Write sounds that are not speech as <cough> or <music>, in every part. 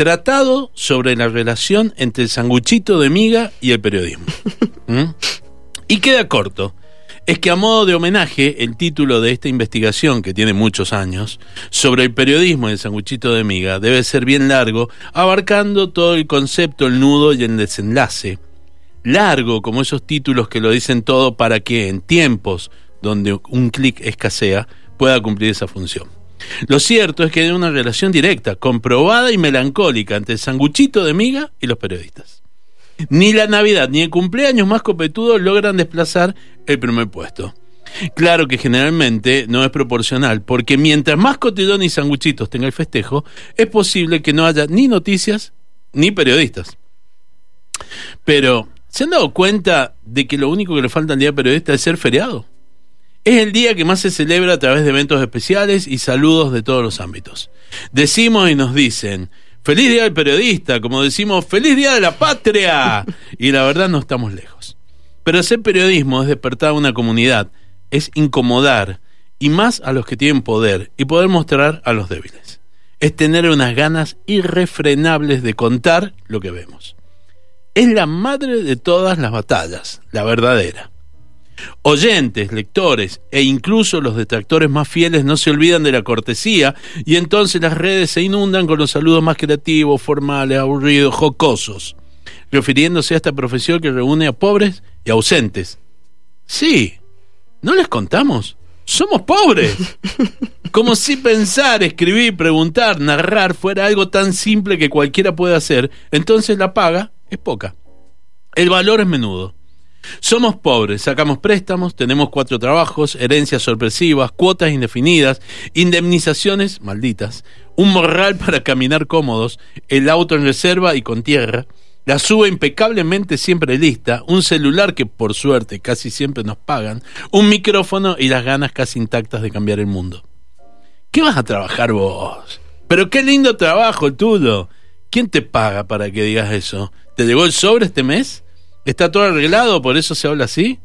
Tratado sobre la relación entre el sanguchito de miga y el periodismo. <laughs> ¿Mm? Y queda corto. Es que a modo de homenaje, el título de esta investigación, que tiene muchos años, sobre el periodismo y el sanguchito de miga, debe ser bien largo, abarcando todo el concepto, el nudo y el desenlace. Largo como esos títulos que lo dicen todo para que en tiempos donde un clic escasea pueda cumplir esa función. Lo cierto es que hay una relación directa, comprobada y melancólica entre el sanguchito de miga y los periodistas. Ni la Navidad ni el cumpleaños más copetudo logran desplazar el primer puesto. Claro que generalmente no es proporcional, porque mientras más cotillón y sanguchitos tenga el festejo, es posible que no haya ni noticias ni periodistas. Pero, ¿se han dado cuenta de que lo único que le falta al día periodista es ser feriado? Es el día que más se celebra a través de eventos especiales y saludos de todos los ámbitos. Decimos y nos dicen, feliz día del periodista, como decimos, feliz día de la patria. Y la verdad no estamos lejos. Pero hacer periodismo es despertar a una comunidad, es incomodar, y más a los que tienen poder, y poder mostrar a los débiles. Es tener unas ganas irrefrenables de contar lo que vemos. Es la madre de todas las batallas, la verdadera. Oyentes, lectores e incluso los detractores más fieles no se olvidan de la cortesía y entonces las redes se inundan con los saludos más creativos, formales, aburridos, jocosos, refiriéndose a esta profesión que reúne a pobres y ausentes. Sí, ¿no les contamos? Somos pobres. <laughs> Como si pensar, escribir, preguntar, narrar fuera algo tan simple que cualquiera puede hacer, entonces la paga es poca. El valor es menudo. Somos pobres, sacamos préstamos, tenemos cuatro trabajos, herencias sorpresivas, cuotas indefinidas, indemnizaciones malditas, un morral <laughs> para caminar cómodos, el auto en reserva y con tierra, la suba impecablemente siempre lista, un celular que por suerte casi siempre nos pagan, un micrófono y las ganas casi intactas de cambiar el mundo. ¿Qué vas a trabajar vos? Pero qué lindo trabajo el tuyo. ¿Quién te paga para que digas eso? ¿Te llegó el sobre este mes? ¿Está todo arreglado? ¿Por eso se habla así?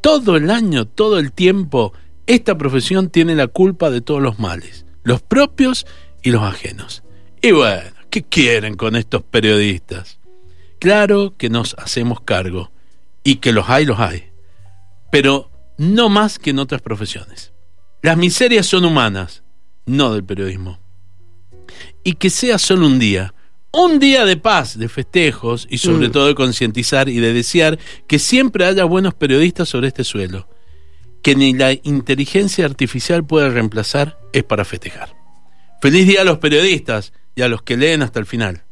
Todo el año, todo el tiempo, esta profesión tiene la culpa de todos los males, los propios y los ajenos. Y bueno, ¿qué quieren con estos periodistas? Claro que nos hacemos cargo, y que los hay, los hay, pero no más que en otras profesiones. Las miserias son humanas, no del periodismo. Y que sea solo un día, un día de paz, de festejos y sobre Mm. todo de concientizar y de desear que siempre haya buenos periodistas sobre este suelo. Que ni la inteligencia artificial pueda reemplazar es para festejar. Feliz día a los periodistas y a los que leen hasta el final.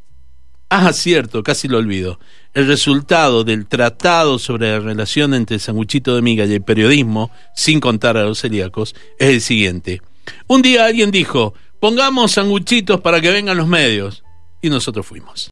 Ah, cierto, casi lo olvido. El resultado del tratado sobre la relación entre el sanguchito de miga y el periodismo, sin contar a los celíacos, es el siguiente. Un día alguien dijo, pongamos sanguchitos para que vengan los medios. Y nosotros fuimos.